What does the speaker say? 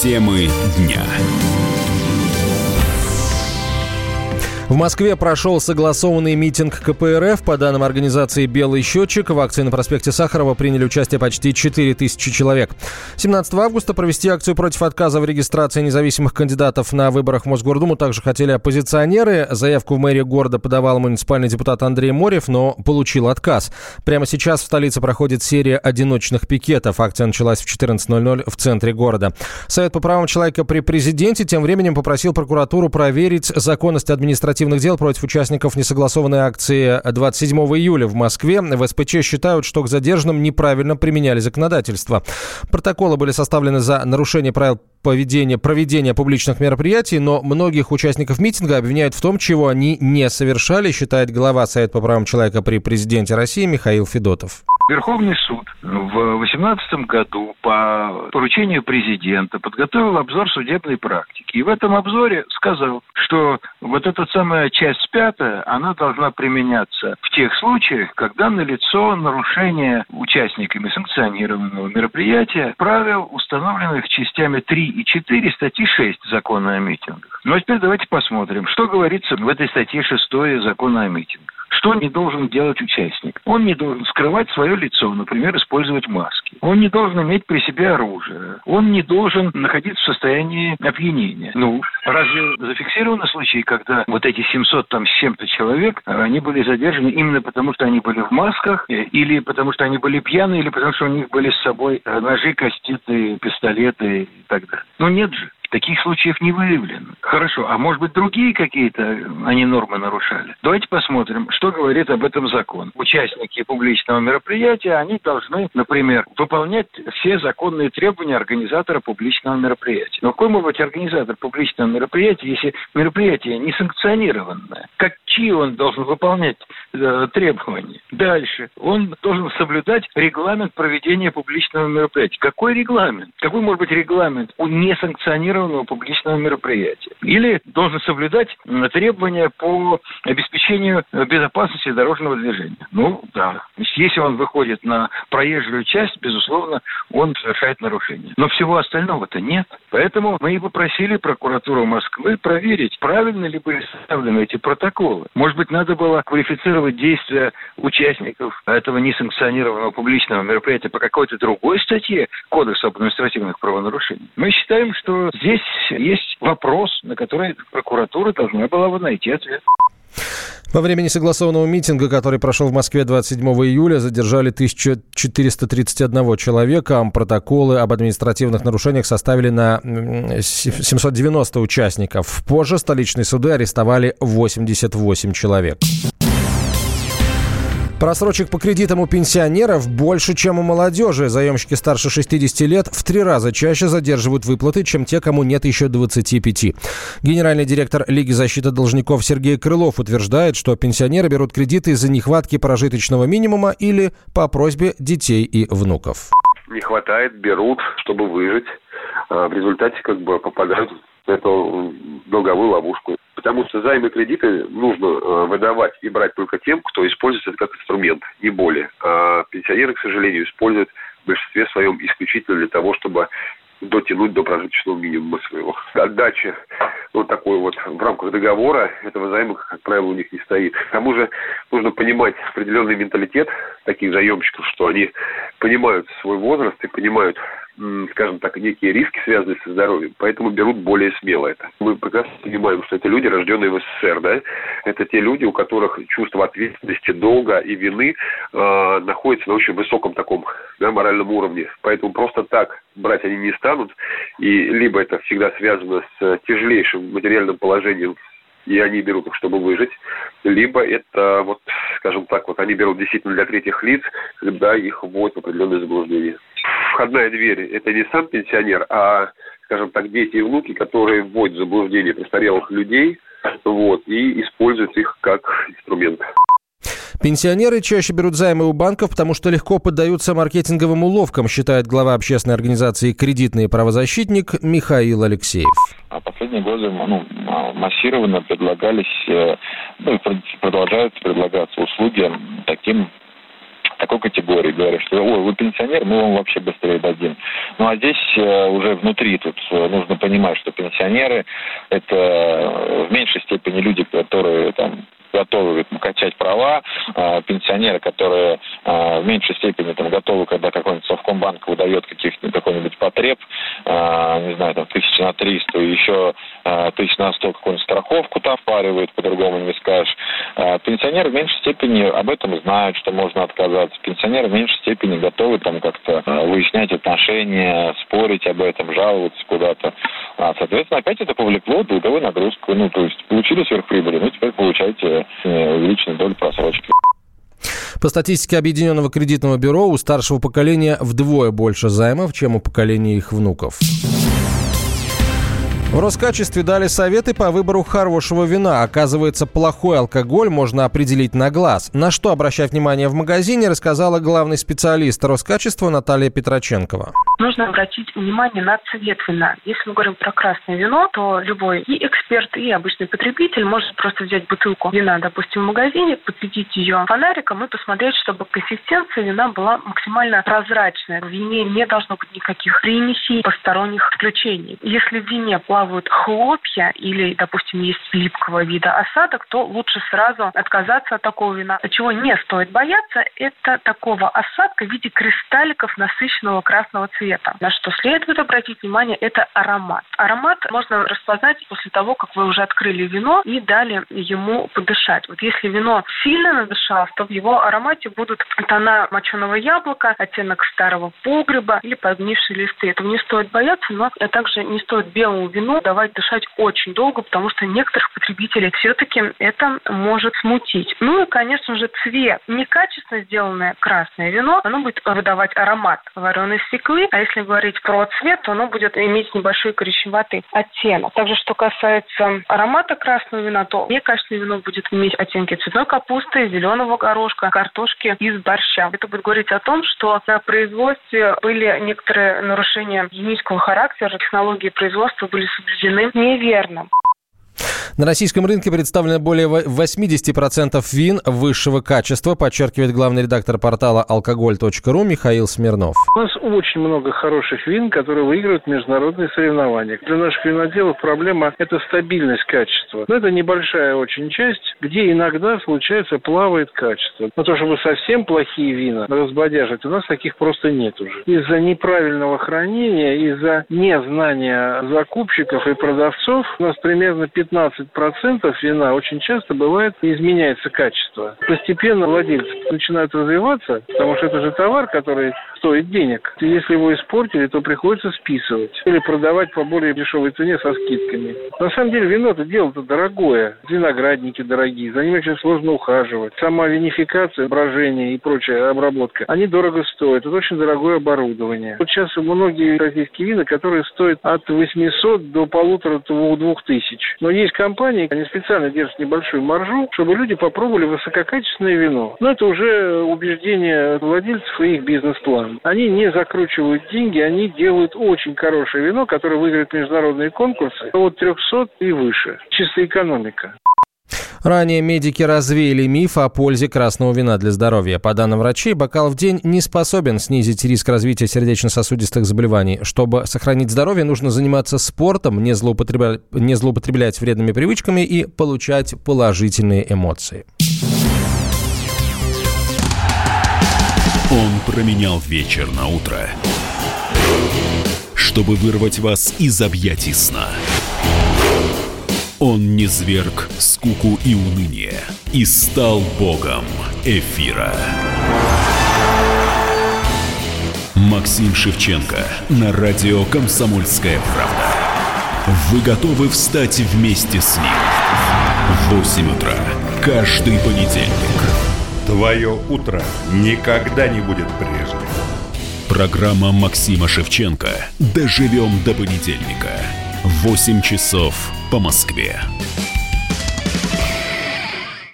Темы дня. В Москве прошел согласованный митинг КПРФ. По данным организации «Белый счетчик», в акции на проспекте Сахарова приняли участие почти 4 тысячи человек. 17 августа провести акцию против отказа в регистрации независимых кандидатов на выборах в Мосгордуму также хотели оппозиционеры. Заявку в мэрии города подавал муниципальный депутат Андрей Морев, но получил отказ. Прямо сейчас в столице проходит серия одиночных пикетов. Акция началась в 14.00 в центре города. Совет по правам человека при президенте тем временем попросил прокуратуру проверить законность административных административных дел против участников несогласованной акции 27 июля в Москве. В СПЧ считают, что к задержанным неправильно применяли законодательство. Протоколы были составлены за нарушение правил поведения, проведения публичных мероприятий, но многих участников митинга обвиняют в том, чего они не совершали, считает глава Совета по правам человека при президенте России Михаил Федотов. Верховный суд в 2018 году по поручению президента подготовил обзор судебной практики. И в этом обзоре сказал, что вот эта самая часть пятая, она должна применяться в тех случаях, когда налицо нарушение участниками санкционированного мероприятия правил, установленных частями 3 и 4 статьи 6 закона о митингах. Ну а теперь давайте посмотрим, что говорится в этой статье 6 закона о митингах. Что не должен делать участник? Он не должен скрывать свое лицо, например, использовать маски. Он не должен иметь при себе оружие. Он не должен находиться в состоянии опьянения. Ну, разве зафиксированы случаи, когда вот эти 700 там с чем-то человек, они были задержаны именно потому, что они были в масках, э, или потому, что они были пьяны, или потому, что у них были с собой ножи, кастеты, пистолеты и так далее? Ну, нет же. Таких случаев не выявлено. Хорошо, а может быть другие какие-то они нормы нарушали? Давайте посмотрим, что говорит об этом закон. Участники публичного мероприятия, они должны, например, выполнять все законные требования организатора публичного мероприятия. Но какой может быть организатор публичного мероприятия, если мероприятие не санкционированное? Какие он должен выполнять э, требования? Дальше. Он должен соблюдать регламент проведения публичного мероприятия. Какой регламент? Какой может быть регламент у несанкционированного запланированного публичного мероприятия. Или должен соблюдать требования по обеспечению безопасности дорожного движения. Ну, да. Если он выходит на проезжую часть, безусловно, он совершает нарушение. Но всего остального-то нет. Поэтому мы и попросили прокуратуру Москвы проверить, правильно ли были составлены эти протоколы. Может быть, надо было квалифицировать действия участников этого несанкционированного публичного мероприятия по какой-то другой статье Кодекса об административных правонарушениях. Мы считаем, что здесь здесь есть вопрос, на который прокуратура должна была бы найти ответ. Во время несогласованного митинга, который прошел в Москве 27 июля, задержали 1431 человека. Протоколы об административных нарушениях составили на 790 участников. Позже столичные суды арестовали 88 человек. Просрочек по кредитам у пенсионеров больше, чем у молодежи. Заемщики старше 60 лет в три раза чаще задерживают выплаты, чем те, кому нет еще 25. Генеральный директор Лиги защиты должников Сергей Крылов утверждает, что пенсионеры берут кредиты из-за нехватки прожиточного минимума или по просьбе детей и внуков. Не хватает, берут, чтобы выжить. А в результате как бы попадают в эту долговую ловушку. Потому что займы кредиты нужно э, выдавать и брать только тем, кто использует это как инструмент, не более. А пенсионеры, к сожалению, используют в большинстве своем исключительно для того, чтобы дотянуть до прожиточного минимума своего. Отдача вот такой вот в рамках договора этого займа, как правило, у них не стоит. К тому же нужно понимать определенный менталитет таких заемщиков, что они понимают свой возраст и понимают скажем так, некие риски, связанные со здоровьем, поэтому берут более смело это. Мы прекрасно понимаем, что это люди, рожденные в СССР, да, это те люди, у которых чувство ответственности, долга и вины э, находится на очень высоком таком да, моральном уровне, поэтому просто так брать они не станут, и либо это всегда связано с тяжелейшим материальным положением и они берут их, чтобы выжить, либо это, вот, скажем так, вот они берут действительно для третьих лиц, когда их вводят в определенное заблуждение входная дверь – это не сам пенсионер, а, скажем так, дети и внуки, которые вводят в заблуждение престарелых людей вот, и используют их как инструмент. Пенсионеры чаще берут займы у банков, потому что легко поддаются маркетинговым уловкам, считает глава общественной организации «Кредитный правозащитник» Михаил Алексеев. А последние годы ну, массированно предлагались, э, ну и продолжаются предлагаться услуги таким такой категории, говорят, что ой, вы пенсионер, мы вам вообще быстрее дадим. Ну а здесь э, уже внутри тут э, нужно понимать, что пенсионеры это в меньшей степени люди, которые там качать права, а, пенсионеры, которые а, в меньшей степени там, готовы, когда какой-нибудь Совкомбанк выдает каких-нибудь какой-нибудь потреб, а, не знаю, там, тысячи на триста, еще тысяч на сто какую-нибудь страховку там впаривает, по-другому не скажешь. Пенсионеры в меньшей степени об этом знают, что можно отказаться. Пенсионеры в меньшей степени готовы там как-то выяснять отношения, спорить об этом, жаловаться куда-то. Соответственно, опять это повлекло долговую нагрузку. Ну, то есть получили сверхприбыли, ну, теперь получаете Э, увеличенной долей просрочки. По статистике Объединенного кредитного бюро, у старшего поколения вдвое больше займов, чем у поколения их внуков. В Роскачестве дали советы по выбору хорошего вина. Оказывается, плохой алкоголь можно определить на глаз. На что обращать внимание в магазине, рассказала главный специалист Роскачества Наталья Петроченкова. Нужно обратить внимание на цвет вина. Если мы говорим про красное вино, то любой и эксперт, и обычный потребитель может просто взять бутылку вина, допустим, в магазине, подсветить ее фонариком и посмотреть, чтобы консистенция вина была максимально прозрачная. В вине не должно быть никаких примесей, посторонних включений. Если в вине плавают хлопья или, допустим, есть липкого вида осадок, то лучше сразу отказаться от такого вина. Чего не стоит бояться, это такого осадка в виде кристалликов насыщенного красного цвета. На что следует обратить внимание, это аромат. Аромат можно распознать после того, как вы уже открыли вино и дали ему подышать. Вот если вино сильно надышалось, то в его аромате будут тона моченого яблока, оттенок старого погреба или подгнившие листы. Этого не стоит бояться, но также не стоит белому вину вино давать дышать очень долго, потому что некоторых потребителей все-таки это может смутить. Ну и, конечно же, цвет. Некачественно сделанное красное вино, оно будет выдавать аромат вареной свеклы, а если говорить про цвет, то оно будет иметь небольшой коричневатый оттенок. Также, что касается аромата красного вина, то некачественное вино будет иметь оттенки цветной капусты, зеленого горошка, картошки из борща. Это будет говорить о том, что на производстве были некоторые нарушения химического характера, технологии производства были соблюдены неверно. На российском рынке представлено более 80% вин высшего качества, подчеркивает главный редактор портала алкоголь.ру Михаил Смирнов. У нас очень много хороших вин, которые выигрывают международные соревнования. Для наших виноделов проблема – это стабильность качества. Но это небольшая очень часть, где иногда случается плавает качество. Но то, чтобы совсем плохие вина разбодяжить, у нас таких просто нет уже. Из-за неправильного хранения, из-за незнания закупщиков и продавцов у нас примерно 15 процентов вина очень часто бывает изменяется качество. Постепенно владельцы начинают развиваться, потому что это же товар, который стоит денег. Если его испортили, то приходится списывать или продавать по более дешевой цене со скидками. На самом деле вино-то дело-то дорогое. Виноградники дорогие, за ними очень сложно ухаживать. Сама винификация, брожение и прочая обработка, они дорого стоят. Это очень дорогое оборудование. Вот сейчас многие российские вина, которые стоят от 800 до полутора-двух тысяч. Но есть компании, они специально держат небольшую маржу, чтобы люди попробовали высококачественное вино. Но это уже убеждение владельцев и их бизнес-план. Они не закручивают деньги, они делают очень хорошее вино, которое выиграет международные конкурсы от 300 и выше. Чисто экономика. Ранее медики развеяли миф о пользе красного вина для здоровья. По данным врачей, бокал в день не способен снизить риск развития сердечно-сосудистых заболеваний. Чтобы сохранить здоровье, нужно заниматься спортом, не злоупотреблять, не злоупотреблять вредными привычками и получать положительные эмоции. Он променял вечер на утро, чтобы вырвать вас из объятий сна. Он не зверг скуку и уныние и стал богом эфира. Максим Шевченко на радио «Комсомольская правда». Вы готовы встать вместе с ним? В 8 утра каждый понедельник. Твое утро никогда не будет прежним. Программа Максима Шевченко «Доживем до понедельника». 8 часов по Москве.